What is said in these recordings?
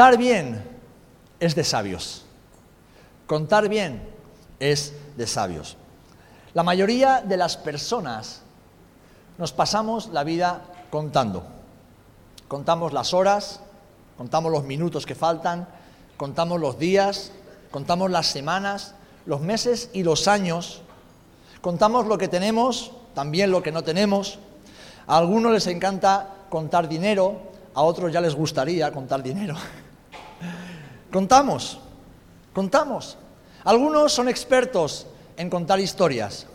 Contar bien es de sabios. Contar bien es de sabios. La mayoría de las personas nos pasamos la vida contando. Contamos las horas, contamos los minutos que faltan, contamos los días, contamos las semanas, los meses y los años, contamos lo que tenemos, también lo que no tenemos. A algunos les encanta contar dinero, a otros ya les gustaría contar dinero. contamos, contamos. Algunos son expertos en contar historias,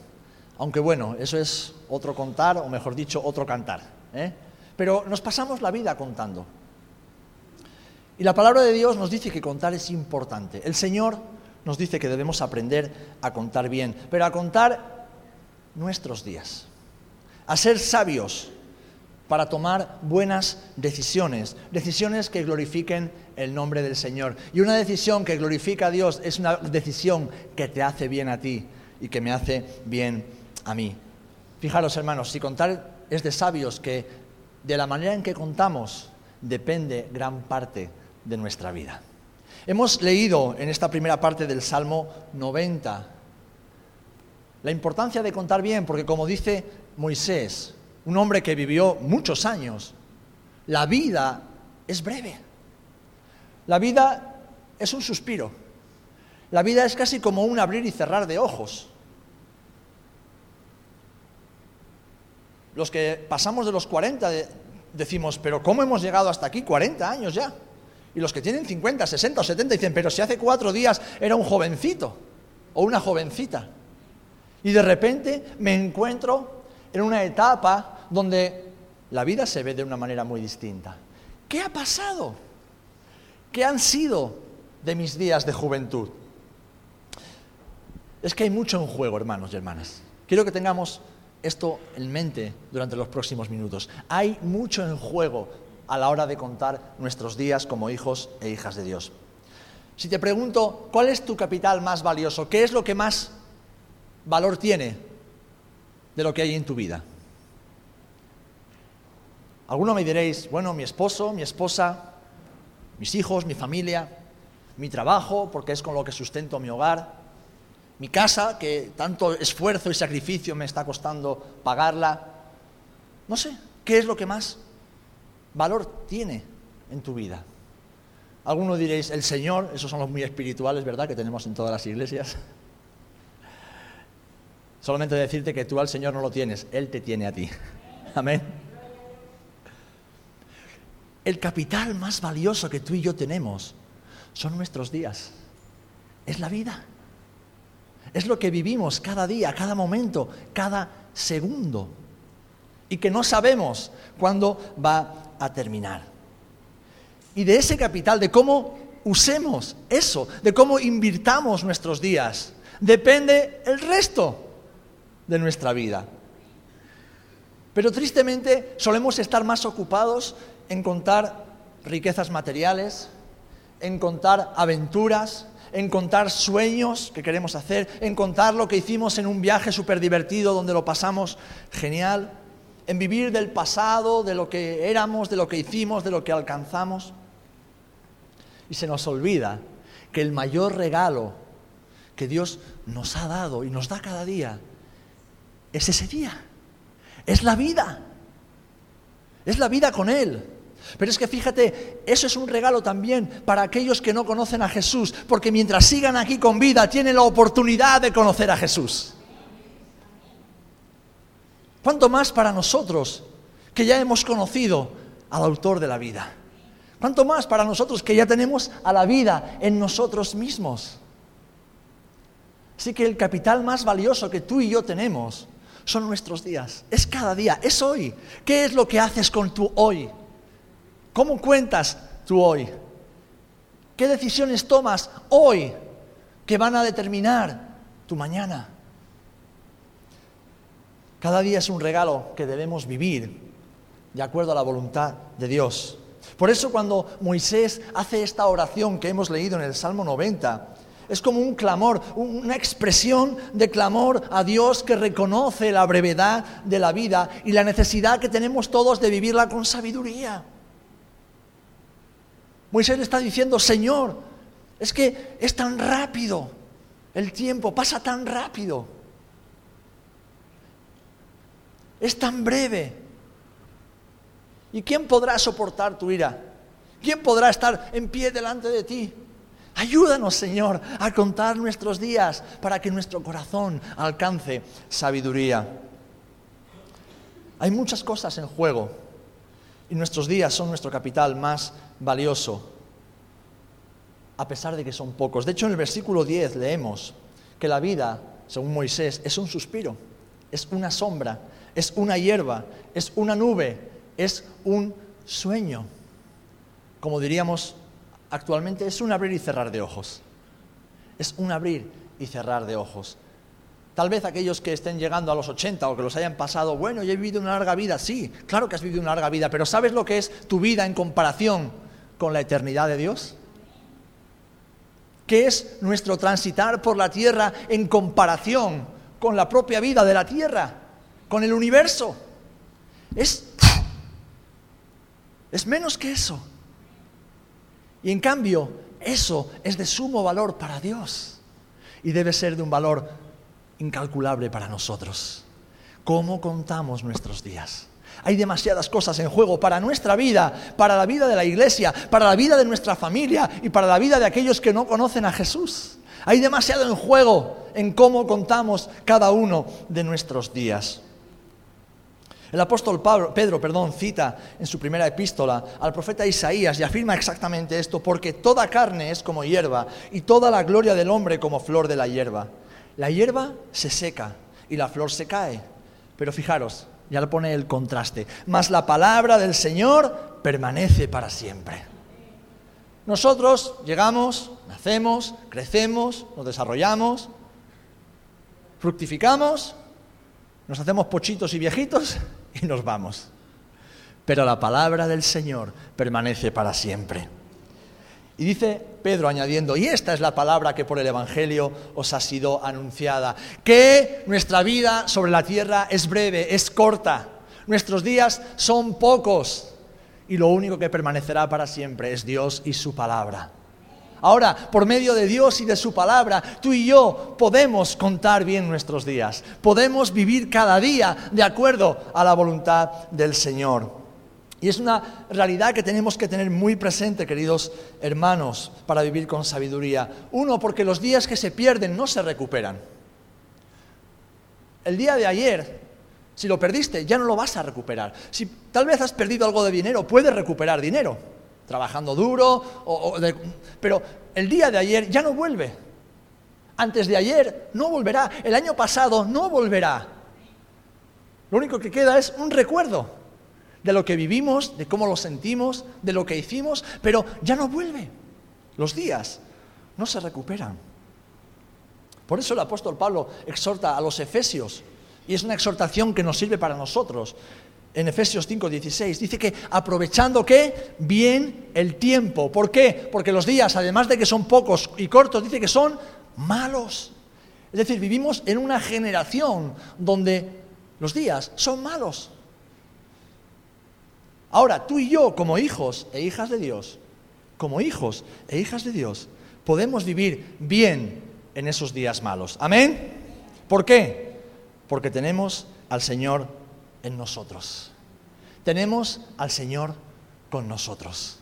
aunque bueno, eso es otro contar, o mejor dicho, otro cantar. ¿eh? Pero nos pasamos la vida contando. Y la palabra de Dios nos dice que contar es importante. El Señor nos dice que debemos aprender a contar bien, pero a contar nuestros días, a ser sabios para tomar buenas decisiones, decisiones que glorifiquen el nombre del Señor. Y una decisión que glorifica a Dios es una decisión que te hace bien a ti y que me hace bien a mí. Fijaros, hermanos, si contar es de sabios que de la manera en que contamos depende gran parte de nuestra vida. Hemos leído en esta primera parte del Salmo 90 la importancia de contar bien, porque como dice Moisés, un hombre que vivió muchos años, la vida es breve. La vida es un suspiro. La vida es casi como un abrir y cerrar de ojos. Los que pasamos de los 40 decimos, pero ¿cómo hemos llegado hasta aquí? 40 años ya. Y los que tienen 50, 60 o 70 dicen, pero si hace cuatro días era un jovencito o una jovencita. Y de repente me encuentro en una etapa donde la vida se ve de una manera muy distinta. ¿Qué ha pasado? ¿Qué han sido de mis días de juventud? Es que hay mucho en juego, hermanos y hermanas. Quiero que tengamos esto en mente durante los próximos minutos. Hay mucho en juego a la hora de contar nuestros días como hijos e hijas de Dios. Si te pregunto, ¿cuál es tu capital más valioso? ¿Qué es lo que más valor tiene de lo que hay en tu vida? Alguno me diréis, bueno, mi esposo, mi esposa, mis hijos, mi familia, mi trabajo, porque es con lo que sustento mi hogar, mi casa, que tanto esfuerzo y sacrificio me está costando pagarla. No sé, ¿qué es lo que más valor tiene en tu vida? Algunos diréis, el Señor, esos son los muy espirituales, ¿verdad?, que tenemos en todas las iglesias. Solamente decirte que tú al Señor no lo tienes, Él te tiene a ti. Amén. El capital más valioso que tú y yo tenemos son nuestros días. Es la vida. Es lo que vivimos cada día, cada momento, cada segundo. Y que no sabemos cuándo va a terminar. Y de ese capital, de cómo usemos eso, de cómo invirtamos nuestros días, depende el resto de nuestra vida. Pero tristemente solemos estar más ocupados en contar riquezas materiales, en contar aventuras, en contar sueños que queremos hacer, en contar lo que hicimos en un viaje súper divertido donde lo pasamos genial en vivir del pasado, de lo que éramos, de lo que hicimos, de lo que alcanzamos. Y se nos olvida que el mayor regalo que Dios nos ha dado y nos da cada día es ese día. Es la vida. Es la vida con Él. Pero es que fíjate, eso es un regalo también para aquellos que no conocen a Jesús, porque mientras sigan aquí con vida tienen la oportunidad de conocer a Jesús. ¿Cuánto más para nosotros que ya hemos conocido al autor de la vida? ¿Cuánto más para nosotros que ya tenemos a la vida en nosotros mismos? Así que el capital más valioso que tú y yo tenemos son nuestros días. Es cada día, es hoy. ¿Qué es lo que haces con tu hoy? ¿Cómo cuentas tu hoy? ¿Qué decisiones tomas hoy que van a determinar tu mañana? Cada día es un regalo que debemos vivir de acuerdo a la voluntad de Dios. Por eso cuando Moisés hace esta oración que hemos leído en el Salmo 90, es como un clamor, una expresión de clamor a Dios que reconoce la brevedad de la vida y la necesidad que tenemos todos de vivirla con sabiduría. Moisés le está diciendo, Señor, es que es tan rápido el tiempo, pasa tan rápido. Es tan breve. ¿Y quién podrá soportar tu ira? ¿Quién podrá estar en pie delante de ti? Ayúdanos, Señor, a contar nuestros días para que nuestro corazón alcance sabiduría. Hay muchas cosas en juego y nuestros días son nuestro capital más valioso, a pesar de que son pocos. De hecho, en el versículo 10 leemos que la vida, según Moisés, es un suspiro, es una sombra, es una hierba, es una nube, es un sueño. Como diríamos actualmente, es un abrir y cerrar de ojos. Es un abrir y cerrar de ojos. Tal vez aquellos que estén llegando a los 80 o que los hayan pasado, bueno, yo he vivido una larga vida, sí, claro que has vivido una larga vida, pero ¿sabes lo que es tu vida en comparación con la eternidad de Dios? ¿Qué es nuestro transitar por la tierra en comparación con la propia vida de la tierra, con el universo? Es, es menos que eso. Y en cambio, eso es de sumo valor para Dios y debe ser de un valor incalculable para nosotros. ¿Cómo contamos nuestros días? Hay demasiadas cosas en juego para nuestra vida, para la vida de la iglesia, para la vida de nuestra familia y para la vida de aquellos que no conocen a Jesús. Hay demasiado en juego en cómo contamos cada uno de nuestros días. El apóstol Pedro perdón, cita en su primera epístola al profeta Isaías y afirma exactamente esto, porque toda carne es como hierba y toda la gloria del hombre como flor de la hierba. La hierba se seca y la flor se cae. Pero fijaros, ya le pone el contraste. Mas la palabra del Señor permanece para siempre. Nosotros llegamos, nacemos, crecemos, nos desarrollamos, fructificamos, nos hacemos pochitos y viejitos y nos vamos. Pero la palabra del Señor permanece para siempre. Y dice Pedro añadiendo, y esta es la palabra que por el Evangelio os ha sido anunciada, que nuestra vida sobre la tierra es breve, es corta, nuestros días son pocos y lo único que permanecerá para siempre es Dios y su palabra. Ahora, por medio de Dios y de su palabra, tú y yo podemos contar bien nuestros días, podemos vivir cada día de acuerdo a la voluntad del Señor. Y es una realidad que tenemos que tener muy presente, queridos hermanos, para vivir con sabiduría. Uno, porque los días que se pierden no se recuperan. El día de ayer, si lo perdiste, ya no lo vas a recuperar. Si tal vez has perdido algo de dinero, puedes recuperar dinero, trabajando duro, pero el día de ayer ya no vuelve. Antes de ayer no volverá. El año pasado no volverá. Lo único que queda es un recuerdo de lo que vivimos, de cómo lo sentimos, de lo que hicimos, pero ya no vuelve. Los días no se recuperan. Por eso el apóstol Pablo exhorta a los efesios, y es una exhortación que nos sirve para nosotros. En Efesios 5:16 dice que aprovechando que bien el tiempo. ¿Por qué? Porque los días, además de que son pocos y cortos, dice que son malos. Es decir, vivimos en una generación donde los días son malos. Ahora, tú y yo, como hijos e hijas de Dios, como hijos e hijas de Dios, podemos vivir bien en esos días malos. Amén. ¿Por qué? Porque tenemos al Señor en nosotros. Tenemos al Señor con nosotros.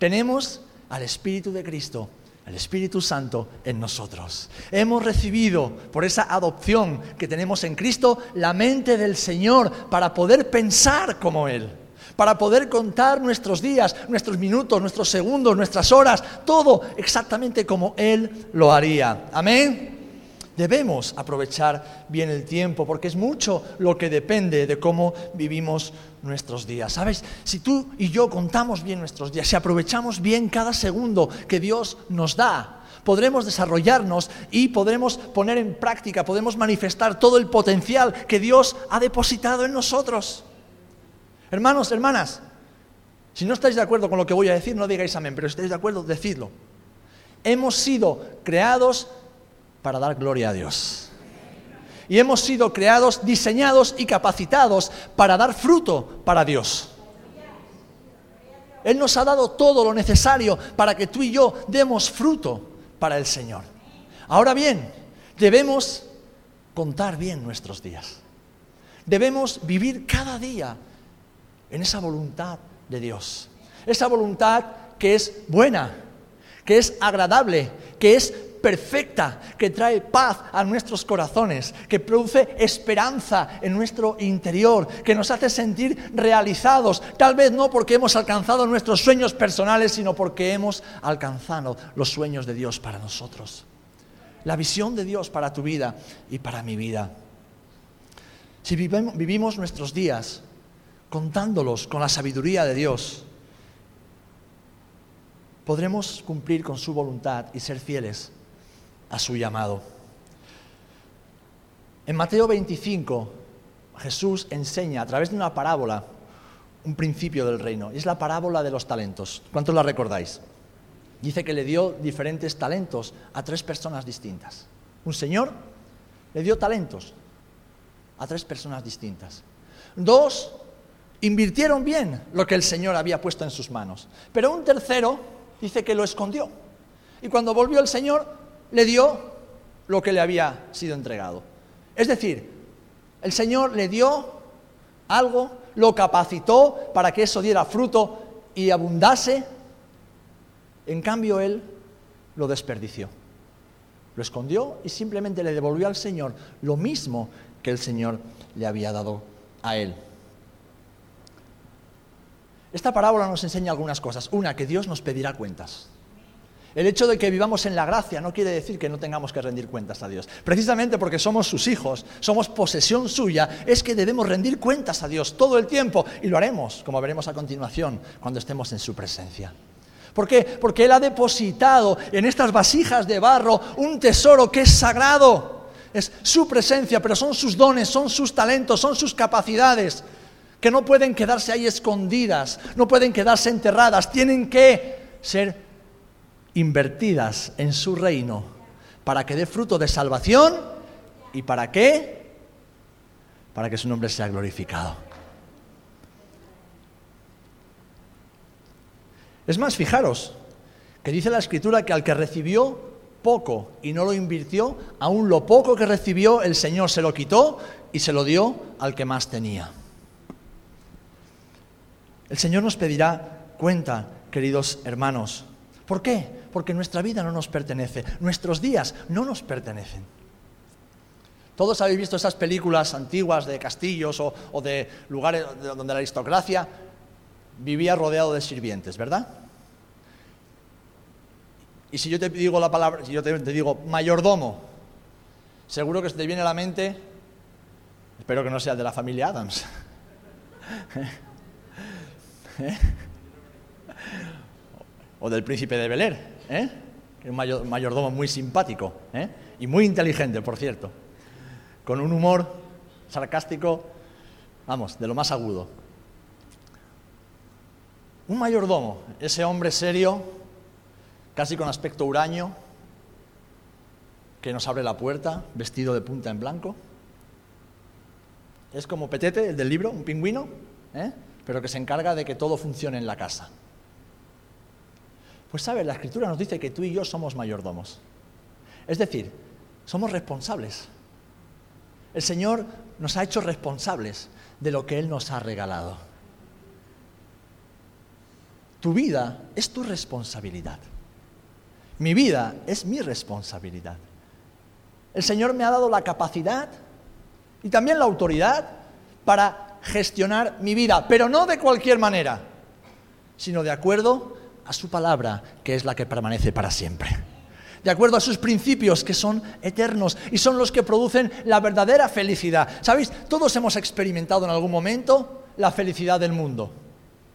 Tenemos al Espíritu de Cristo, el Espíritu Santo en nosotros. Hemos recibido por esa adopción que tenemos en Cristo la mente del Señor para poder pensar como Él para poder contar nuestros días, nuestros minutos, nuestros segundos, nuestras horas, todo exactamente como Él lo haría. Amén. Debemos aprovechar bien el tiempo porque es mucho lo que depende de cómo vivimos nuestros días. ¿Sabes? Si tú y yo contamos bien nuestros días, si aprovechamos bien cada segundo que Dios nos da, podremos desarrollarnos y podremos poner en práctica, podemos manifestar todo el potencial que Dios ha depositado en nosotros. Hermanos, hermanas, si no estáis de acuerdo con lo que voy a decir, no digáis amén, pero si estáis de acuerdo, decidlo. Hemos sido creados para dar gloria a Dios. Y hemos sido creados, diseñados y capacitados para dar fruto para Dios. Él nos ha dado todo lo necesario para que tú y yo demos fruto para el Señor. Ahora bien, debemos contar bien nuestros días. Debemos vivir cada día en esa voluntad de Dios. Esa voluntad que es buena, que es agradable, que es perfecta, que trae paz a nuestros corazones, que produce esperanza en nuestro interior, que nos hace sentir realizados, tal vez no porque hemos alcanzado nuestros sueños personales, sino porque hemos alcanzado los sueños de Dios para nosotros. La visión de Dios para tu vida y para mi vida. Si vivimos nuestros días contándolos con la sabiduría de Dios, podremos cumplir con su voluntad y ser fieles a su llamado. En Mateo 25, Jesús enseña a través de una parábola un principio del reino. Es la parábola de los talentos. ¿Cuántos la recordáis? Dice que le dio diferentes talentos a tres personas distintas. Un señor le dio talentos a tres personas distintas. Dos invirtieron bien lo que el Señor había puesto en sus manos. Pero un tercero dice que lo escondió. Y cuando volvió el Señor, le dio lo que le había sido entregado. Es decir, el Señor le dio algo, lo capacitó para que eso diera fruto y abundase. En cambio, él lo desperdició. Lo escondió y simplemente le devolvió al Señor lo mismo que el Señor le había dado a él. Esta parábola nos enseña algunas cosas. Una, que Dios nos pedirá cuentas. El hecho de que vivamos en la gracia no quiere decir que no tengamos que rendir cuentas a Dios. Precisamente porque somos sus hijos, somos posesión suya, es que debemos rendir cuentas a Dios todo el tiempo y lo haremos, como veremos a continuación, cuando estemos en su presencia. ¿Por qué? Porque Él ha depositado en estas vasijas de barro un tesoro que es sagrado. Es su presencia, pero son sus dones, son sus talentos, son sus capacidades que no pueden quedarse ahí escondidas, no pueden quedarse enterradas, tienen que ser invertidas en su reino para que dé fruto de salvación y para qué? Para que su nombre sea glorificado. Es más, fijaros, que dice la escritura que al que recibió poco y no lo invirtió, aún lo poco que recibió el Señor se lo quitó y se lo dio al que más tenía. El Señor nos pedirá cuenta, queridos hermanos. ¿Por qué? Porque nuestra vida no nos pertenece, nuestros días no nos pertenecen. Todos habéis visto esas películas antiguas de castillos o, de lugares donde la aristocracia vivía rodeado de sirvientes, ¿verdad? Y si yo te digo la palabra, si yo te, te digo mayordomo, seguro que se te viene a la mente, espero que no sea de la familia Adams. ¿Eh? O del príncipe de Bel ¿eh? que es un mayordomo muy simpático ¿eh? y muy inteligente, por cierto, con un humor sarcástico, vamos, de lo más agudo. Un mayordomo, ese hombre serio, casi con aspecto huraño, que nos abre la puerta, vestido de punta en blanco. Es como Petete, el del libro, un pingüino, ¿eh? Pero que se encarga de que todo funcione en la casa. Pues sabes, la escritura nos dice que tú y yo somos mayordomos. Es decir, somos responsables. El Señor nos ha hecho responsables de lo que Él nos ha regalado. Tu vida es tu responsabilidad. Mi vida es mi responsabilidad. El Señor me ha dado la capacidad y también la autoridad para gestionar mi vida, pero no de cualquier manera, sino de acuerdo a su palabra, que es la que permanece para siempre. De acuerdo a sus principios, que son eternos y son los que producen la verdadera felicidad. ¿Sabéis? Todos hemos experimentado en algún momento la felicidad del mundo.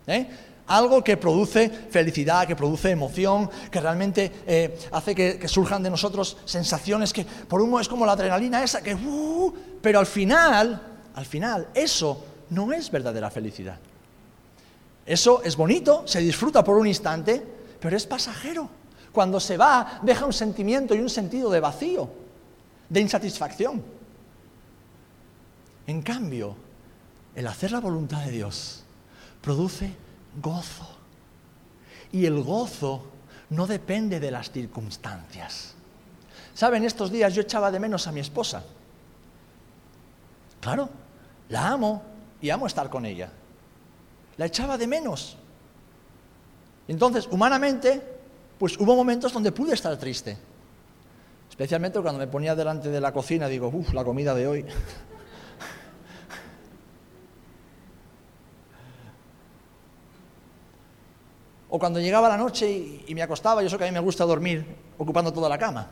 ¿eh? Algo que produce felicidad, que produce emoción, que realmente eh, hace que, surjan de nosotros sensaciones que por uno es como la adrenalina esa, que... Uh, pero al final, al final, eso no es verdadera felicidad. Eso es bonito, se disfruta por un instante, pero es pasajero. Cuando se va, deja un sentimiento y un sentido de vacío, de insatisfacción. En cambio, el hacer la voluntad de Dios produce gozo, Y el gozo no depende de las circunstancias. ¿Saben? Estos días yo echaba de menos a mi esposa. Claro, la amo y amo estar con ella. La echaba de menos. Entonces, humanamente, pues hubo momentos donde pude estar triste. Especialmente cuando me ponía delante de la cocina, digo, uff, la comida de hoy. o cuando llegaba la noche y, me acostaba, yo sé que a mí me gusta dormir ocupando toda la cama.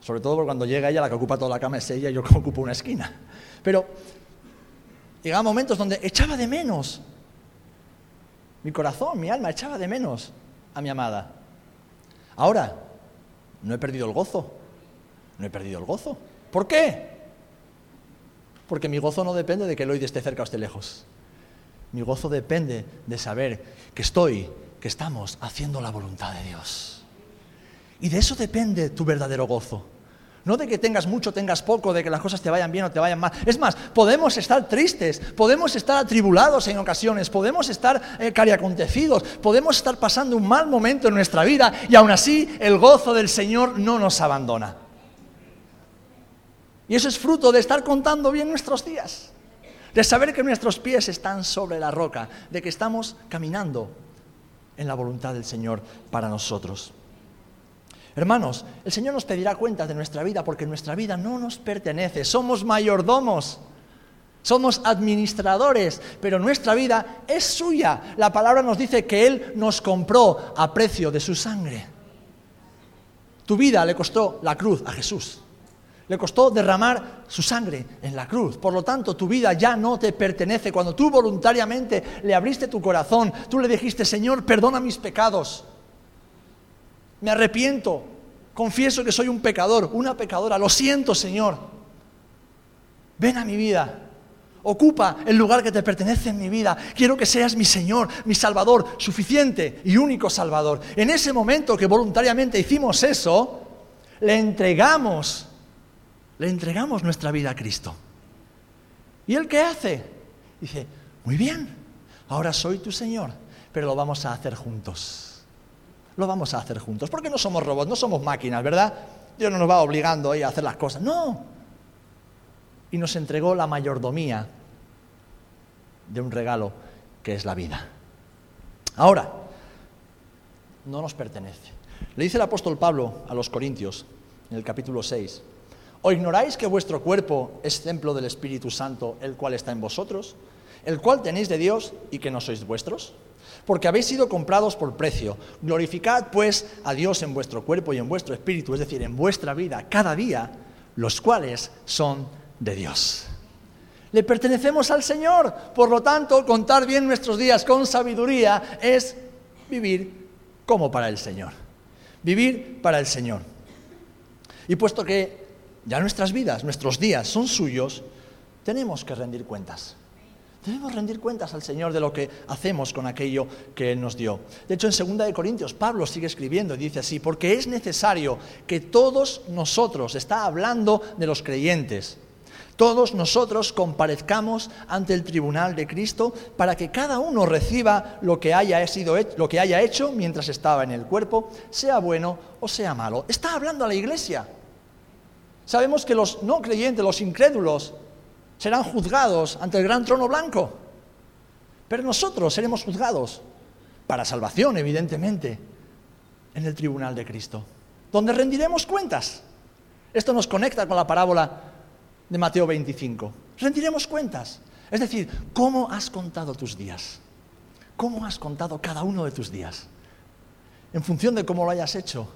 Sobre todo porque cuando llega ella, la que ocupa toda la cama es ella y yo ocupo una esquina. Pero llegaban momentos donde echaba de menos. Mi corazón, mi alma echaba de menos a mi amada. Ahora, no he perdido el gozo. No he perdido el gozo. ¿Por qué? Porque mi gozo no depende de que el oído esté cerca o esté lejos. Mi gozo depende de saber que estoy, que estamos haciendo la voluntad de Dios. Y de eso depende tu verdadero gozo. No de que tengas mucho, tengas poco, de que las cosas te vayan bien o te vayan mal. Es más, podemos estar tristes, podemos estar atribulados en ocasiones, podemos estar eh, cariacontecidos, podemos estar pasando un mal momento en nuestra vida y aún así el gozo del Señor no nos abandona. Y eso es fruto de estar contando bien nuestros días, de saber que nuestros pies están sobre la roca, de que estamos caminando en la voluntad del Señor para nosotros. Hermanos, el Señor nos pedirá cuentas de nuestra vida porque nuestra vida no nos pertenece. Somos mayordomos, somos administradores, pero nuestra vida es suya. La palabra nos dice que Él nos compró a precio de su sangre. Tu vida le costó la cruz a Jesús. Le costó derramar su sangre en la cruz. Por lo tanto, tu vida ya no te pertenece. Cuando tú voluntariamente le abriste tu corazón, tú le dijiste, Señor, perdona mis pecados me arrepiento, confieso que soy un pecador, una pecadora, lo siento Señor, ven a mi vida, ocupa el lugar que te pertenece en mi vida, quiero que seas mi Señor, mi Salvador, suficiente y único Salvador. En ese momento que voluntariamente hicimos eso, le entregamos, le entregamos nuestra vida a Cristo. ¿Y él qué hace? Dice, muy bien, ahora soy tu Señor, pero lo vamos a hacer juntos lo vamos a hacer juntos. Porque no somos robots, no somos máquinas, ¿verdad? Dios no nos va obligando a hacer las cosas. No. Y nos entregó la mayordomía de un regalo que es la vida. Ahora, no nos pertenece. Le dice el apóstol Pablo a los Corintios en el capítulo 6, ¿o ignoráis que vuestro cuerpo es templo del Espíritu Santo, el cual está en vosotros, el cual tenéis de Dios y que no sois vuestros? Porque habéis sido comprados por precio. Glorificad pues a Dios en vuestro cuerpo y en vuestro espíritu, es decir, en vuestra vida, cada día, los cuales son de Dios. Le pertenecemos al Señor, por lo tanto, contar bien nuestros días con sabiduría es vivir como para el Señor. Vivir para el Señor. Y puesto que ya nuestras vidas, nuestros días son suyos, tenemos que rendir cuentas. Debemos rendir cuentas al Señor de lo que hacemos con aquello que Él nos dio. De hecho, en 2 Corintios, Pablo sigue escribiendo y dice así, porque es necesario que todos nosotros, está hablando de los creyentes, todos nosotros comparezcamos ante el tribunal de Cristo para que cada uno reciba lo que haya, sido, lo que haya hecho mientras estaba en el cuerpo, sea bueno o sea malo. Está hablando a la iglesia. Sabemos que los no creyentes, los incrédulos, serán juzgados ante el gran trono blanco. Pero nosotros seremos juzgados para salvación, evidentemente, en el tribunal de Cristo, donde rendiremos cuentas. Esto nos conecta con la parábola de Mateo 25. Rendiremos cuentas. Es decir, ¿cómo has contado tus días? ¿Cómo has contado cada uno de tus días? En función de cómo lo hayas hecho,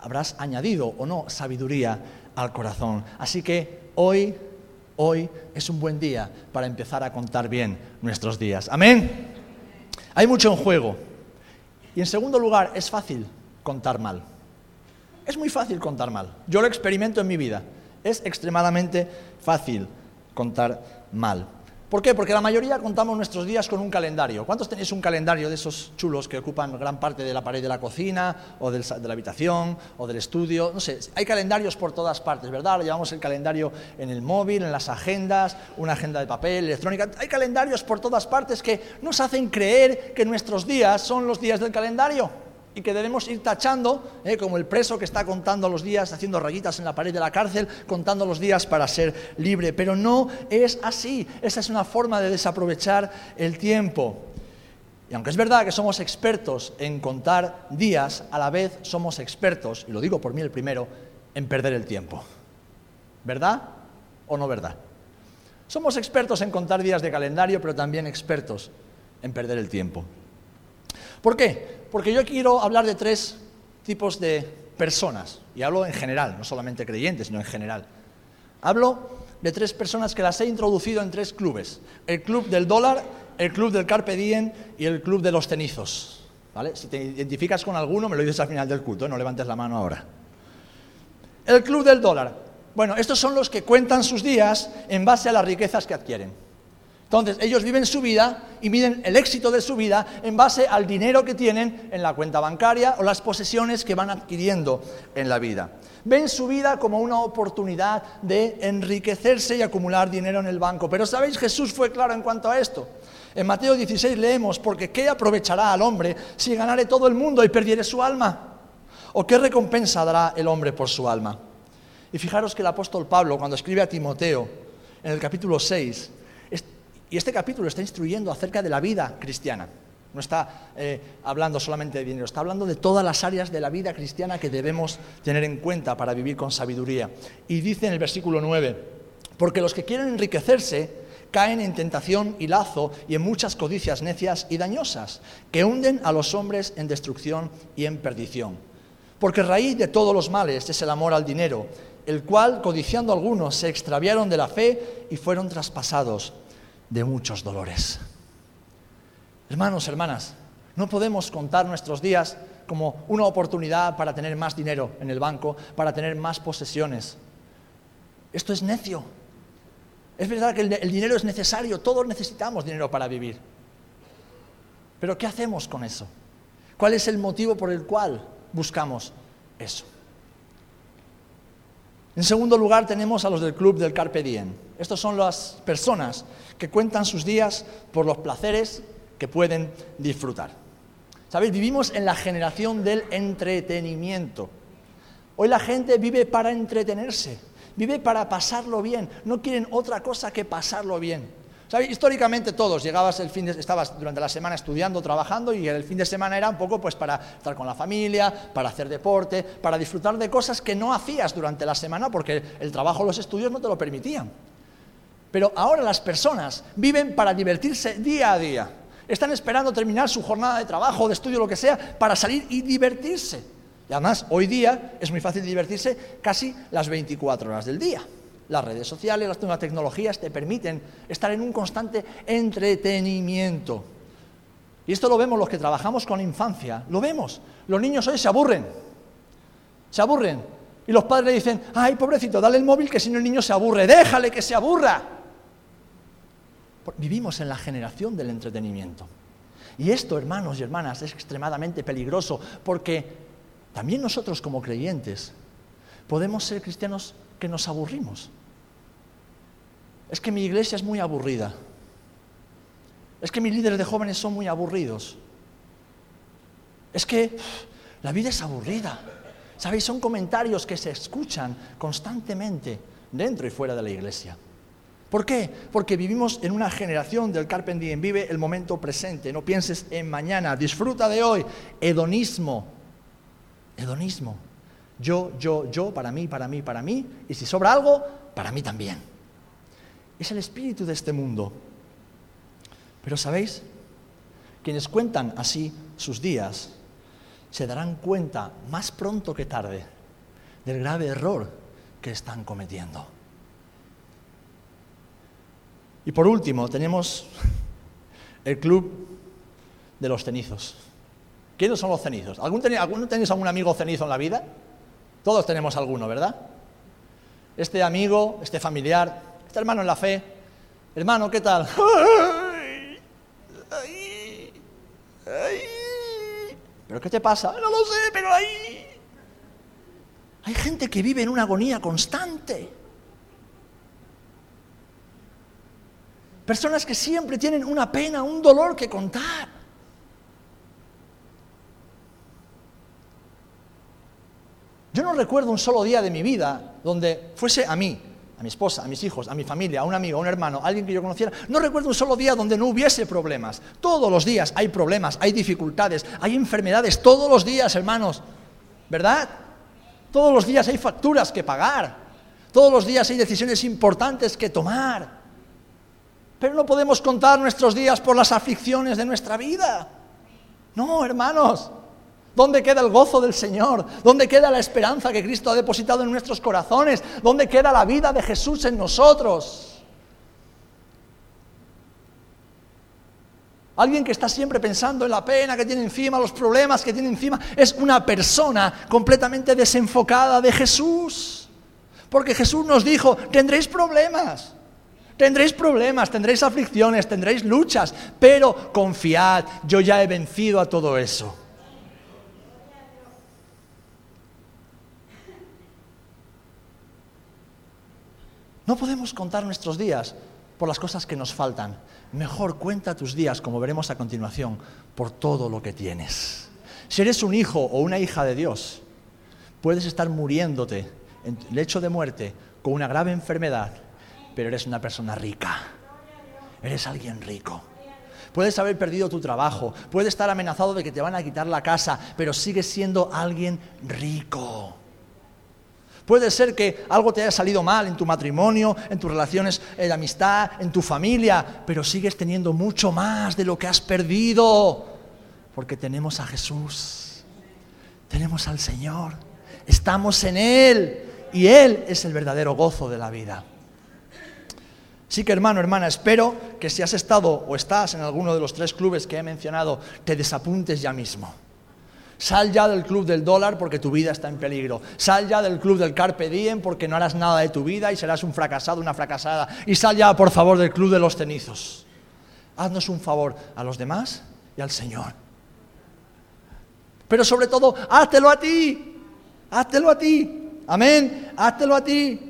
habrás añadido o no sabiduría al corazón. Así que hoy hoy es un buen día para empezar a contar bien nuestros días. Amén. Hay mucho en juego. Y en segundo lugar, es fácil contar mal. Es muy fácil contar mal. Yo lo experimento en mi vida. Es extremadamente fácil contar mal. ¿Por qué? Porque la mayoría contamos nuestros días con un calendario. ¿Cuántos tenéis un calendario de esos chulos que ocupan gran parte de la pared de la cocina, o de la habitación, o del estudio? No sé, hay calendarios por todas partes, ¿verdad? Llevamos el calendario en el móvil, en las agendas, una agenda de papel, electrónica. Hay calendarios por todas partes que nos hacen creer que nuestros días son los días del calendario y que debemos ir tachando, eh, como el preso que está contando los días, haciendo rayitas en la pared de la cárcel, contando los días para ser libre. Pero no es así. Esa es una forma de desaprovechar el tiempo. Y aunque es verdad que somos expertos en contar días, a la vez somos expertos, y lo digo por mí el primero, en perder el tiempo. ¿Verdad o no verdad? Somos expertos en contar días de calendario, pero también expertos en perder el tiempo. ¿Por qué? Porque yo quiero hablar de tres tipos de personas, y hablo en general, no solamente creyentes, sino en general. Hablo de tres personas que las he introducido en tres clubes. El club del dólar, el club del carpe diem y el club de los cenizos. ¿Vale? Si te identificas con alguno, me lo dices al final del culto, ¿eh? no levantes la mano ahora. El club del dólar. Bueno, estos son los que cuentan sus días en base a las riquezas que adquieren. Entonces, ellos viven su vida y miden el éxito de su vida en base al dinero que tienen en la cuenta bancaria o las posesiones que van adquiriendo en la vida. Ven su vida como una oportunidad de enriquecerse y acumular dinero en el banco. Pero sabéis, Jesús fue claro en cuanto a esto. En Mateo 16 leemos, porque ¿qué aprovechará al hombre si ganare todo el mundo y perdiere su alma? ¿O qué recompensa dará el hombre por su alma? Y fijaros que el apóstol Pablo, cuando escribe a Timoteo, en el capítulo 6, y este capítulo está instruyendo acerca de la vida cristiana. No está eh, hablando solamente de dinero, está hablando de todas las áreas de la vida cristiana que debemos tener en cuenta para vivir con sabiduría. Y dice en el versículo 9, porque los que quieren enriquecerse caen en tentación y lazo y en muchas codicias necias y dañosas, que hunden a los hombres en destrucción y en perdición. Porque raíz de todos los males es el amor al dinero, el cual, codiciando algunos, se extraviaron de la fe y fueron traspasados de muchos dolores. Hermanos, hermanas, no podemos contar nuestros días como una oportunidad para tener más dinero en el banco, para tener más posesiones. Esto es necio. Es verdad que el, dinero es necesario, todos necesitamos dinero para vivir. Pero ¿qué hacemos con eso? ¿Cuál es el motivo por el cual buscamos eso? En segundo lugar tenemos a los del club del Carpe Diem. Estos son las personas que cuentan sus días por los placeres que pueden disfrutar. ¿Sabéis? Vivimos en la generación del entretenimiento. Hoy la gente vive para entretenerse, vive para pasarlo bien, no quieren otra cosa que pasarlo bien. Históricamente todos, llegabas el fin de, estabas durante la semana estudiando, trabajando y el fin de semana era un poco pues para estar con la familia, para hacer deporte, para disfrutar de cosas que no hacías durante la semana porque el trabajo los estudios no te lo permitían. Pero ahora las personas viven para divertirse día a día. Están esperando terminar su jornada de trabajo, de estudio, lo que sea, para salir y divertirse. Y además, hoy día es muy fácil divertirse casi las 24 horas del día. Las redes sociales, las nuevas tecnologías te permiten estar en un constante entretenimiento. Y esto lo vemos los que trabajamos con infancia, lo vemos. Los niños hoy se aburren, se aburren. Y los padres dicen, ay, pobrecito, dale el móvil que si no el niño se aburre, déjale que se aburra. Vivimos en la generación del entretenimiento. Y esto, hermanos y hermanas, es extremadamente peligroso porque también nosotros como creyentes podemos ser cristianos que nos aburrimos es que mi iglesia es muy aburrida. Es que mis líderes de jóvenes son muy aburridos. Es que la vida es aburrida. ¿Sabéis? Son comentarios que se escuchan constantemente dentro y fuera de la iglesia. ¿Por qué? Porque vivimos en una generación del Carpe Vive el momento presente. No pienses en mañana. Disfruta de hoy. Hedonismo. Hedonismo. Yo, yo, yo, para mí, para mí, para mí. Y si sobra algo, para mí también es el espíritu de este mundo. Pero sabéis, quienes cuentan así sus días se darán cuenta más pronto que tarde del grave error que están cometiendo. Y por último, tenemos el club de los cenizos. ¿Quiénes son los cenizos? ¿Alguno tenéis algún amigo cenizo en la vida? Todos tenemos alguno, ¿verdad? Este amigo, este familiar, este hermano en la fe, Hermano, ¿qué tal? ¿Pero qué te pasa? No lo sé, pero ahí... Hay gente que vive en una agonía constante. Personas que siempre tienen una pena, un dolor que contar. Yo no recuerdo un solo día de mi vida donde fuese a mí, a mi esposa, a mis hijos, a mi familia, a un amigo, a un hermano, a alguien que yo conociera. No recuerdo un solo día donde no hubiese problemas. Todos los días hay problemas, hay dificultades, hay enfermedades, todos los días, hermanos. ¿Verdad? Todos los días hay facturas que pagar. Todos los días hay decisiones importantes que tomar. Pero no podemos contar nuestros días por las aflicciones de nuestra vida. No, hermanos. ¿Dónde queda el gozo del Señor? ¿Dónde queda la esperanza que Cristo ha depositado en nuestros corazones? ¿Dónde queda la vida de Jesús en nosotros? Alguien que está siempre pensando en la pena que tiene encima, los problemas que tiene encima, es una persona completamente desenfocada de Jesús. Porque Jesús nos dijo, tendréis problemas. Tendréis problemas, tendréis aflicciones, tendréis luchas, pero confiad, yo ya he vencido a todo eso. No podemos contar nuestros días por las cosas que nos faltan. Mejor cuenta tus días, como veremos a continuación, por todo lo que tienes. Si eres un hijo o una hija de Dios, puedes estar muriéndote en lecho de muerte con una grave enfermedad pero eres una persona rica. Eres alguien rico. Puedes haber perdido tu trabajo, puedes estar amenazado de que te van a quitar la casa, pero sigues siendo alguien rico. Puede ser que algo te haya salido mal en tu matrimonio, en tus relaciones de amistad, en tu familia, pero sigues teniendo mucho más de lo que has perdido, porque tenemos a Jesús, tenemos al Señor, estamos en Él y Él es el verdadero gozo de la vida. Sí que hermano, hermana, espero que si has estado o estás en alguno de los tres clubes que he mencionado, te desapuntes ya mismo. Sal ya del club del dólar porque tu vida está en peligro. Sal ya del club del carpe diem porque no harás nada de tu vida y serás un fracasado, una fracasada. Y sal ya, por favor, del club de los cenizos. Haznos un favor a los demás y al Señor. Pero sobre todo, háztelo a ti. Háztelo a ti. Amén. Háztelo a ti.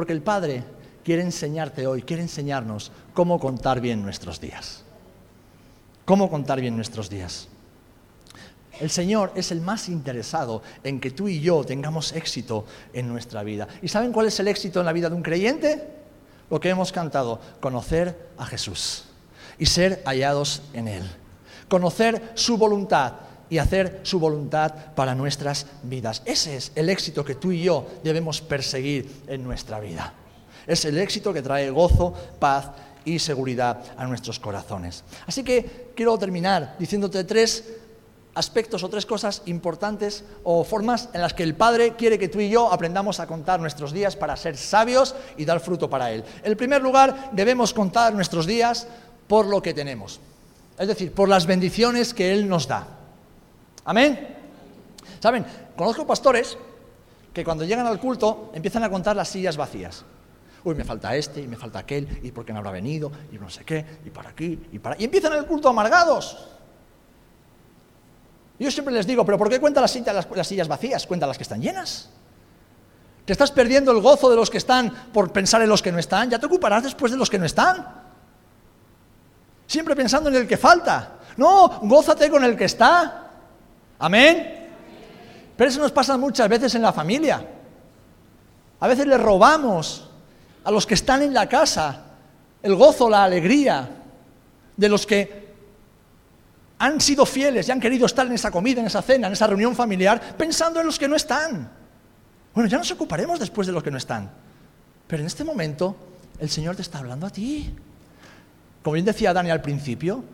Porque el Padre quiere enseñarte hoy, quiere enseñarnos cómo contar bien nuestros días. Cómo contar bien nuestros días. El Señor es el más interesado en que tú y yo tengamos éxito en nuestra vida. ¿Y saben cuál es el éxito en la vida de un creyente? Lo que hemos cantado, conocer a Jesús y ser hallados en Él. Conocer su voluntad y hacer su voluntad para nuestras vidas. Ese es el éxito que tú y yo debemos perseguir en nuestra vida. Es el éxito que trae gozo, paz y seguridad a nuestros corazones. Así que quiero terminar diciéndote tres aspectos o tres cosas importantes o formas en las que el Padre quiere que tú y yo aprendamos a contar nuestros días para ser sabios y dar fruto para Él. En primer lugar, debemos contar nuestros días por lo que tenemos, es decir, por las bendiciones que Él nos da. Amén. Saben, conozco pastores que cuando llegan al culto empiezan a contar las sillas vacías. Uy, me falta este y me falta aquel, y por qué no habrá venido, y no sé qué, y para aquí, y para... Y empiezan el culto amargados. yo siempre les digo, pero ¿por qué cuenta las las sillas vacías? Cuenta las que están llenas. Te estás perdiendo el gozo de los que están por pensar en los que no están. Ya te ocuparás después de los que no están. Siempre pensando en el que falta. No, gózate con el que está. Amén. Pero eso nos pasa muchas veces en la familia. A veces le robamos a los que están en la casa el gozo, la alegría de los que han sido fieles y han querido estar en esa comida, en esa cena, en esa reunión familiar, pensando en los que no están. Bueno, ya nos ocuparemos después de los que no están. Pero en este momento el Señor te está hablando a ti. Como bien decía Dani al principio,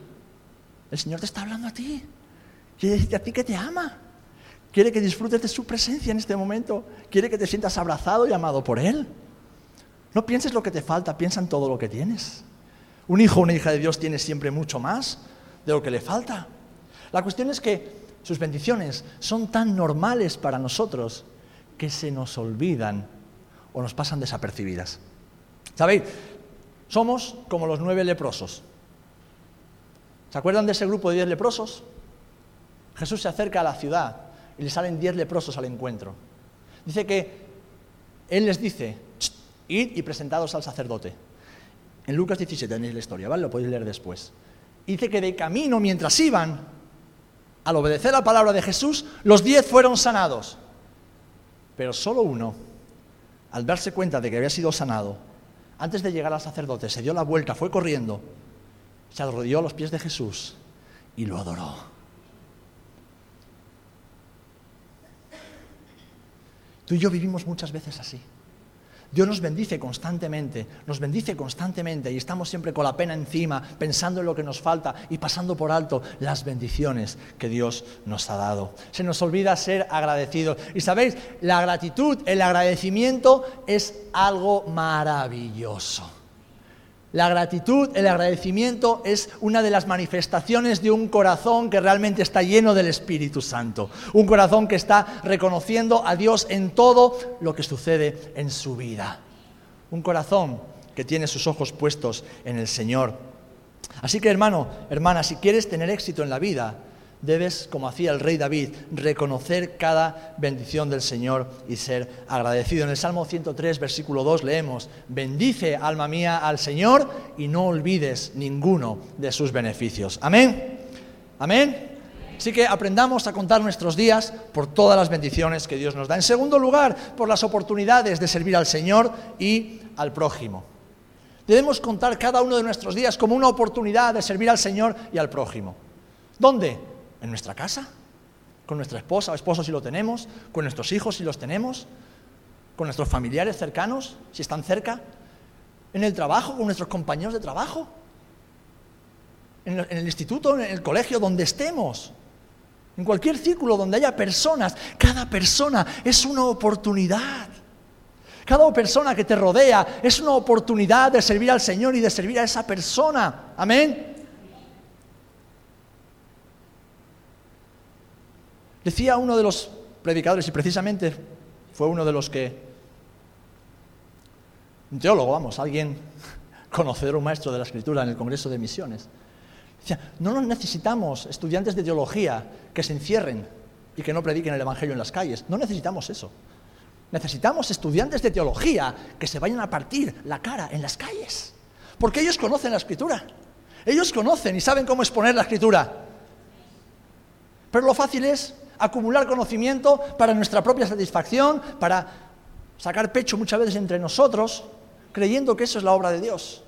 el Señor te está hablando a ti. Quiere decirte a ti que te ama. Quiere que disfrutes de su presencia en este momento. Quiere que te sientas abrazado y amado por Él. No pienses lo que te falta, piensa en todo lo que tienes. Un hijo o una hija de Dios tiene siempre mucho más de lo que le falta. La cuestión es que sus bendiciones son tan normales para nosotros que se nos olvidan o nos pasan desapercibidas. ¿Sabéis? Somos como los nueve leprosos. ¿Se acuerdan de ese grupo de diez leprosos? Jesús se acerca a la ciudad y le salen diez leprosos al encuentro. Dice que Él les dice, id y presentados al sacerdote. En Lucas 17 tenéis la historia, ¿vale? Lo podéis leer después. Dice que de camino, mientras iban, al obedecer la palabra de Jesús, los diez fueron sanados. Pero solo uno, al darse cuenta de que había sido sanado, antes de llegar al sacerdote, se dio la vuelta, fue corriendo, se arrodilló a los pies de Jesús y lo adoró. Tú y yo vivimos muchas veces así. Dios nos bendice constantemente, nos bendice constantemente y estamos siempre con la pena encima, pensando en lo que nos falta y pasando por alto las bendiciones que Dios nos ha dado. Se nos olvida ser agradecidos. Y sabéis, la gratitud, el agradecimiento es algo maravilloso. La gratitud, el agradecimiento es una de las manifestaciones de un corazón que realmente está lleno del Espíritu Santo. Un corazón que está reconociendo a Dios en todo lo que sucede en su vida. Un corazón que tiene sus ojos puestos en el Señor. Así que hermano, hermana, si quieres tener éxito en la vida, debes, como hacía el rey David, reconocer cada bendición del Señor y ser agradecido. En el Salmo 103, versículo 2 leemos, bendice alma mía al Señor y no olvides ninguno de sus beneficios. Amén. Amén. Así que aprendamos a contar nuestros días por todas las bendiciones que Dios nos da. En segundo lugar, por las oportunidades de servir al Señor y al prójimo. Debemos contar cada uno de nuestros días como una oportunidad de servir al Señor y al prójimo. ¿Dónde? ¿En nuestra casa? ¿Con nuestra esposa o esposo si lo tenemos? ¿Con nuestros hijos si los tenemos? ¿Con nuestros familiares cercanos si están cerca? ¿En el trabajo? ¿Con nuestros compañeros de trabajo? ¿En el instituto? ¿En el colegio? Donde estemos. En cualquier círculo donde haya personas, cada persona es una oportunidad. Cada persona que te rodea es una oportunidad de servir al Señor y de servir a esa persona. Amén. Decía uno de los predicadores, y precisamente fue uno de los que, un teólogo, vamos, alguien conocedor, un maestro de la escritura en el Congreso de Misiones, decía, no nos necesitamos estudiantes de teología que se encierren y que no prediquen el Evangelio en las calles, no necesitamos eso. Necesitamos estudiantes de teología que se vayan a partir la cara en las calles, porque ellos conocen la escritura, ellos conocen y saben cómo exponer la escritura. Pero lo fácil es acumular conocimiento para nuestra propia satisfacción, para sacar pecho muchas veces entre nosotros, creyendo que eso es la obra de Dios.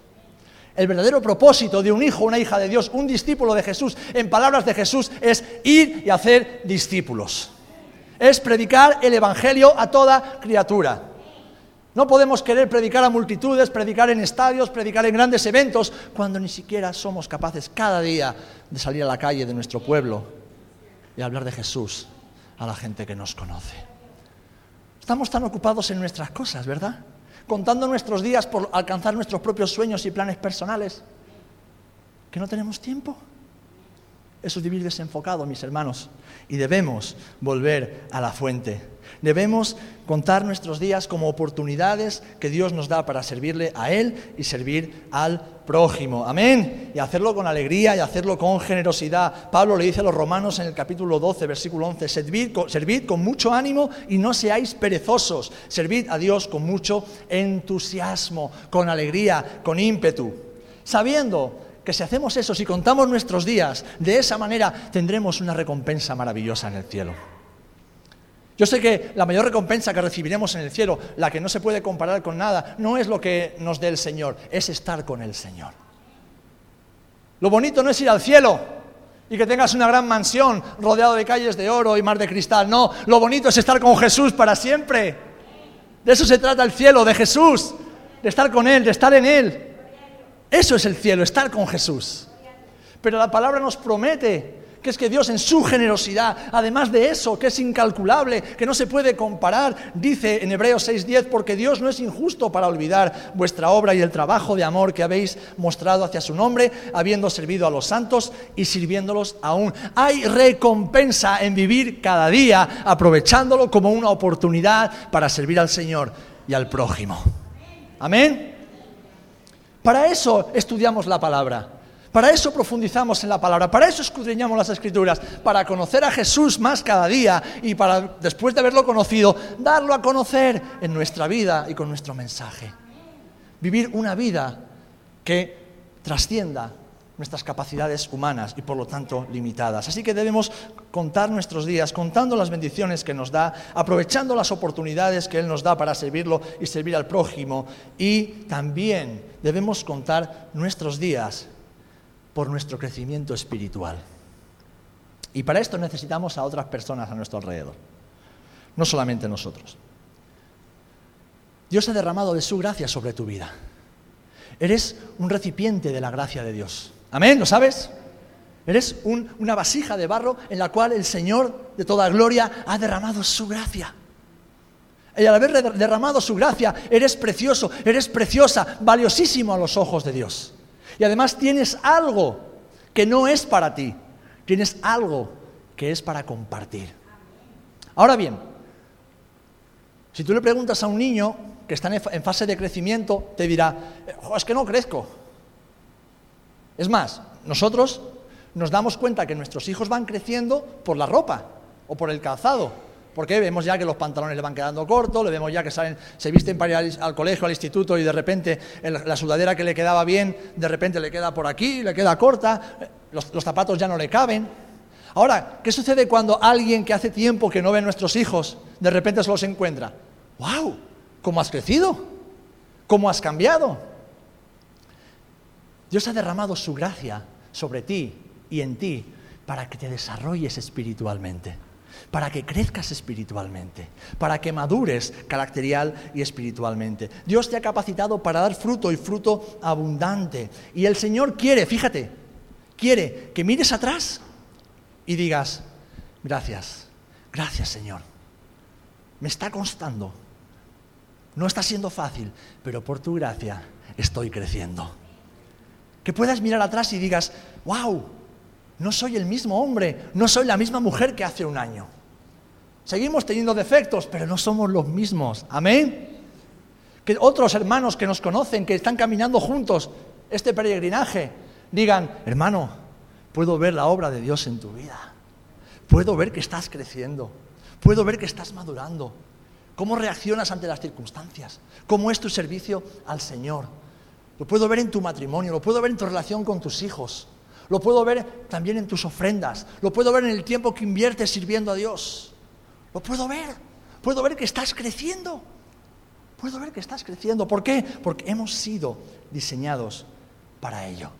El verdadero propósito de un hijo, una hija de Dios, un discípulo de Jesús, en palabras de Jesús, es ir y hacer discípulos. Es predicar el Evangelio a toda criatura. No podemos querer predicar a multitudes, predicar en estadios, predicar en grandes eventos, cuando ni siquiera somos capaces cada día de salir a la calle de nuestro pueblo y hablar de Jesús a la gente que nos conoce. Estamos tan ocupados en nuestras cosas, ¿verdad? Contando nuestros días por alcanzar nuestros propios sueños y planes personales, que no tenemos tiempo. Eso es vivir desenfocado, mis hermanos, y debemos volver a la fuente. Debemos contar nuestros días como oportunidades que Dios nos da para servirle a Él y servir al prójimo. Amén. Y hacerlo con alegría y hacerlo con generosidad. Pablo le dice a los romanos en el capítulo 12, versículo 11, servid, servid con mucho ánimo y no seáis perezosos. Servid a Dios con mucho entusiasmo, con alegría, con ímpetu, sabiendo que si hacemos eso, si contamos nuestros días de esa manera, tendremos una recompensa maravillosa en el cielo. Yo sé que la mayor recompensa que recibiremos en el cielo, la que no se puede comparar con nada, no es lo que nos dé el Señor, es estar con el Señor. Lo bonito no es ir al cielo y que tengas una gran mansión rodeado de calles de oro y mar de cristal, no, lo bonito es estar con Jesús para siempre. De eso se trata el cielo, de Jesús, de estar con Él, de estar en Él. Eso es el cielo, estar con Jesús. Pero la palabra nos promete que es que Dios en su generosidad, además de eso, que es incalculable, que no se puede comparar, dice en Hebreos 6:10, porque Dios no es injusto para olvidar vuestra obra y el trabajo de amor que habéis mostrado hacia su nombre, habiendo servido a los santos y sirviéndolos aún. Hay recompensa en vivir cada día, aprovechándolo como una oportunidad para servir al Señor y al prójimo. Amén. Para eso estudiamos la palabra. Para eso profundizamos en la palabra, para eso escudriñamos las escrituras, para conocer a Jesús más cada día y para, después de haberlo conocido, darlo a conocer en nuestra vida y con nuestro mensaje. Vivir una vida que trascienda nuestras capacidades humanas y por lo tanto limitadas. Así que debemos contar nuestros días, contando las bendiciones que nos da, aprovechando las oportunidades que Él nos da para servirlo y servir al prójimo. Y también debemos contar nuestros días por nuestro crecimiento espiritual. Y para esto necesitamos a otras personas a nuestro alrededor, no solamente nosotros. Dios ha derramado de su gracia sobre tu vida. Eres un recipiente de la gracia de Dios. Amén, ¿lo sabes? Eres una vasija de barro en la cual el Señor de toda gloria ha derramado su gracia. Y al haber derramado su gracia, eres precioso, eres preciosa, valiosísimo a los ojos de Dios. Y además tienes algo que no es para ti, tienes algo que es para compartir. Ahora bien, si tú le preguntas a un niño que está en fase de crecimiento, te dirá, es que no crezco. Es más, nosotros nos damos cuenta que nuestros hijos van creciendo por la ropa o por el calzado. Porque vemos ya que los pantalones le van quedando cortos, le vemos ya que salen, se visten para ir al, colegio, al instituto y de repente la sudadera que le quedaba bien, de repente le queda por aquí, le queda corta, los, los zapatos ya no le caben. Ahora, ¿qué sucede cuando alguien que hace tiempo que no ve a nuestros hijos, de repente se los encuentra? ¡Wow! ¿Cómo has crecido? ¿Cómo has cambiado? Dios ha derramado su gracia sobre ti y en ti para que te desarrolles espiritualmente, para que crezcas espiritualmente, para que madures caracterial y espiritualmente. Dios te ha capacitado para dar fruto y fruto abundante. Y el Señor quiere, fíjate, quiere que mires atrás y digas, gracias, gracias Señor. Me está costando, no está siendo fácil, pero por tu gracia estoy creciendo. Que puedas mirar atrás y digas, wow, no soy el mismo hombre, no soy la misma mujer que hace un año. Seguimos teniendo defectos, pero no somos los mismos. Amén. Que otros hermanos que nos conocen, que están caminando juntos este peregrinaje, digan, hermano, puedo ver la obra de Dios en tu vida. Puedo ver que estás creciendo. Puedo ver que estás madurando. ¿Cómo reaccionas ante las circunstancias? ¿Cómo es tu servicio al Señor? Lo puedo ver en tu matrimonio, lo puedo ver en tu relación con tus hijos, lo puedo ver también en tus ofrendas, lo puedo ver en el tiempo que inviertes sirviendo a Dios. Lo puedo ver, puedo ver que estás creciendo. Puedo ver que estás creciendo. ¿Por qué? Porque hemos sido diseñados para ello.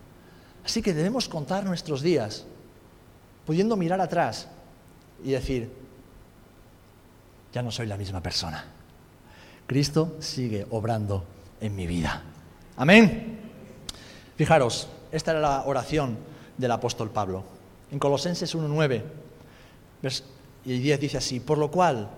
Así que debemos contar nuestros días, pudiendo mirar atrás y decir, ya no soy la misma persona. Cristo sigue obrando en mi vida. Amén. Fijaros, esta era la oración del apóstol Pablo. En Colosenses 1.9 y 10 dice así, por lo cual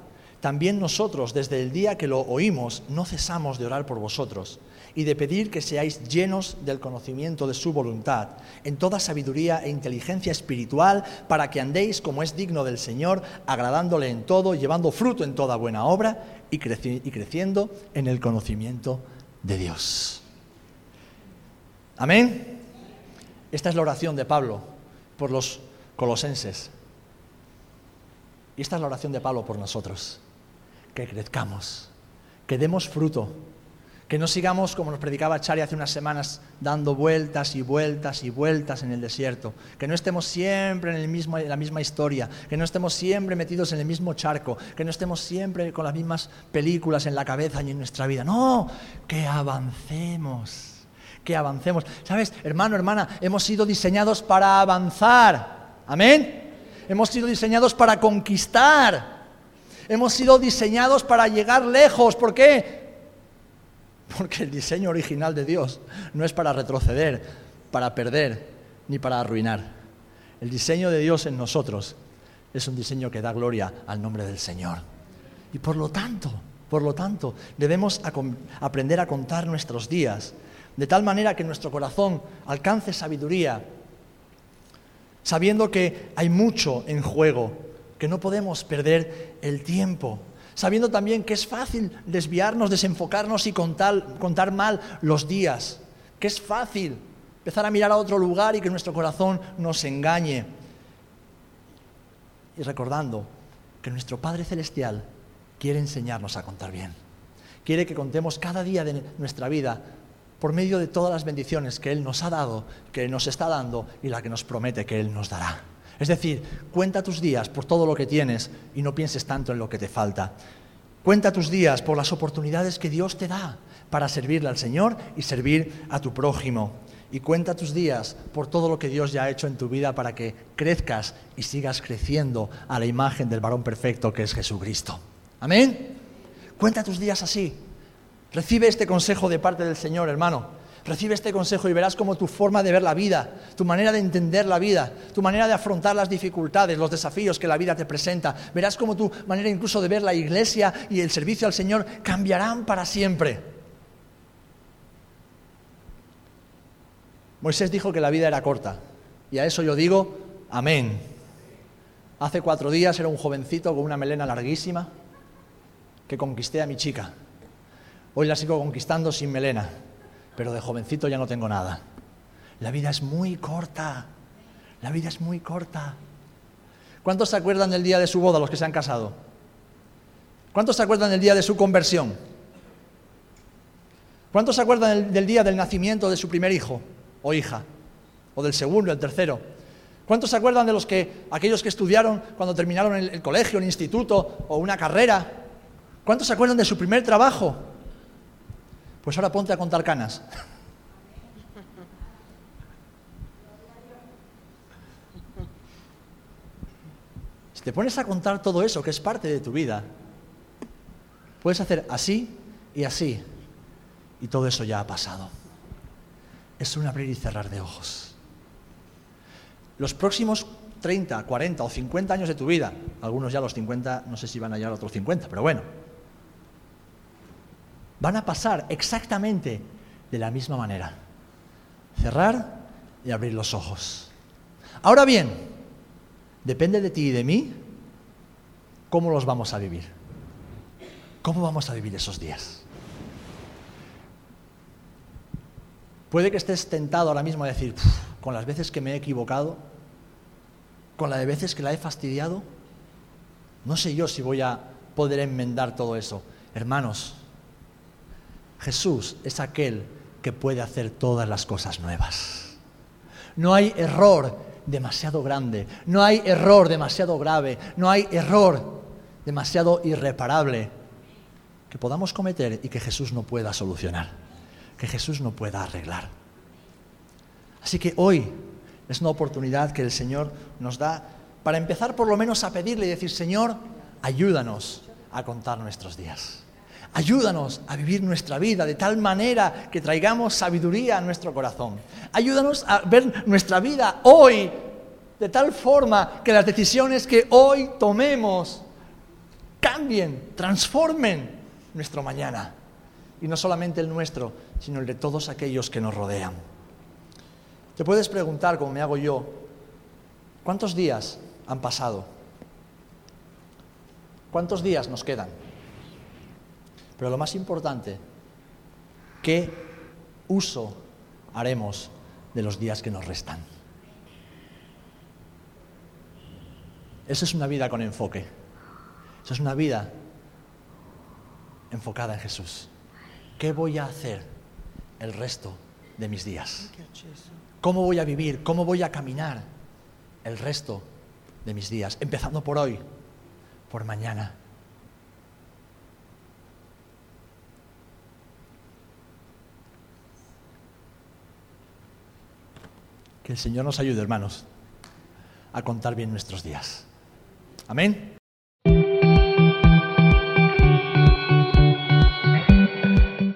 también nosotros desde el día que lo oímos no cesamos de orar por vosotros y de pedir que seáis llenos del conocimiento de su voluntad, en toda sabiduría e inteligencia espiritual, para que andéis como es digno del Señor, agradándole en todo, llevando fruto en toda buena obra y, y creciendo en el conocimiento de Dios. Amén. Esta es la oración de Pablo por los colosenses. Y esta es la oración de Pablo por nosotros. Que crezcamos, que demos fruto, que no sigamos, como nos predicaba Chari hace unas semanas, dando vueltas y vueltas y vueltas en el desierto, que no estemos siempre en, el mismo, en la misma historia, que no estemos siempre metidos en el mismo charco, que no estemos siempre con las mismas películas en la cabeza y en nuestra vida. No, que avancemos que avancemos. ¿Sabes, hermano, hermana? Hemos sido diseñados para avanzar. Amén. Hemos sido diseñados para conquistar. Hemos sido diseñados para llegar lejos. ¿Por qué? Porque el diseño original de Dios no es para retroceder, para perder, ni para arruinar. El diseño de Dios en nosotros es un diseño que da gloria al nombre del Señor. Y por lo tanto, por lo tanto, debemos aprender a contar nuestros días de tal manera que nuestro corazón alcance sabiduría, sabiendo que hay mucho en juego, que no podemos perder el tiempo, sabiendo también que es fácil desviarnos, desenfocarnos y contar, mal los días, que es fácil empezar a mirar a otro lugar y que nuestro corazón nos engañe. Y recordando que nuestro Padre Celestial quiere enseñarnos a contar bien. Quiere que contemos cada día de nuestra vida por medio de todas las bendiciones que Él nos ha dado, que Él nos está dando y la que nos promete que Él nos dará. Es decir, cuenta tus días por todo lo que tienes y no pienses tanto en lo que te falta. Cuenta tus días por las oportunidades que Dios te da para servirle al Señor y servir a tu prójimo. Y cuenta tus días por todo lo que Dios ya ha hecho en tu vida para que crezcas y sigas creciendo a la imagen del varón perfecto que es Jesucristo. Amén. Cuenta tus días así. Recibe este consejo de parte del Señor, hermano. Recibe este consejo y verás cómo tu forma de ver la vida, tu manera de entender la vida, tu manera de afrontar las dificultades, los desafíos que la vida te presenta, verás cómo tu manera incluso de ver la iglesia y el servicio al Señor cambiarán para siempre. Moisés dijo que la vida era corta y a eso yo digo, amén. Hace cuatro días era un jovencito con una melena larguísima que conquisté a mi chica. Hoy la sigo conquistando sin melena pero de jovencito ya no tengo nada. La vida es muy corta, la vida es muy corta. ¿Cuántos se acuerdan del día de su boda, los que se han casado? ¿Cuántos se acuerdan del día de su conversión? ¿Cuántos se acuerdan del, día del nacimiento de su primer hijo o hija? ¿O del segundo, el tercero? ¿Cuántos se acuerdan de los que, aquellos que estudiaron cuando terminaron el colegio, el instituto o una carrera? ¿Cuántos se acuerdan de su primer trabajo? Pues ahora ponte a contar canas. Si te pones a contar todo eso, que es parte de tu vida, puedes hacer así y así, y todo eso ya ha pasado. Es un abrir y cerrar de ojos. Los próximos 30, 40 o 50 años de tu vida, algunos ya los 50, no sé si van a llegar a otros 50, pero bueno, van a pasar exactamente de la misma manera. Cerrar y abrir los ojos. Ahora bien, depende de ti y de mí cómo los vamos a vivir. ¿Cómo vamos a vivir esos días? Puede que estés tentado ahora mismo a decir, con las veces que me he equivocado, con las veces que la he fastidiado, no sé yo si voy a poder enmendar todo eso. Hermanos, Jesús es aquel que puede hacer todas las cosas nuevas. No hay error demasiado grande, no hay error demasiado grave, no hay error demasiado irreparable que podamos cometer y que Jesús no pueda solucionar, que Jesús no pueda arreglar. Así que hoy es una oportunidad que el Señor nos da para empezar por lo menos a pedirle y decir, Señor, ayúdanos a contar nuestros días. Ayúdanos a vivir nuestra vida de tal manera que traigamos sabiduría a nuestro corazón. Ayúdanos a ver nuestra vida hoy de tal forma que las decisiones que hoy tomemos cambien, transformen nuestro mañana. Y no solamente el nuestro, sino el de todos aquellos que nos rodean. Te puedes preguntar, como me hago yo, ¿cuántos días han pasado? ¿Cuántos días nos quedan? Pero lo más importante, ¿qué uso haremos de los días que nos restan? Esa es una vida con enfoque. Esa es una vida enfocada en Jesús. ¿Qué voy a hacer el resto de mis días? ¿Cómo voy a vivir? ¿Cómo voy a caminar el resto de mis días? Empezando por hoy, por mañana Que el Señor nos ayude, hermanos, a contar bien nuestros días. Amén.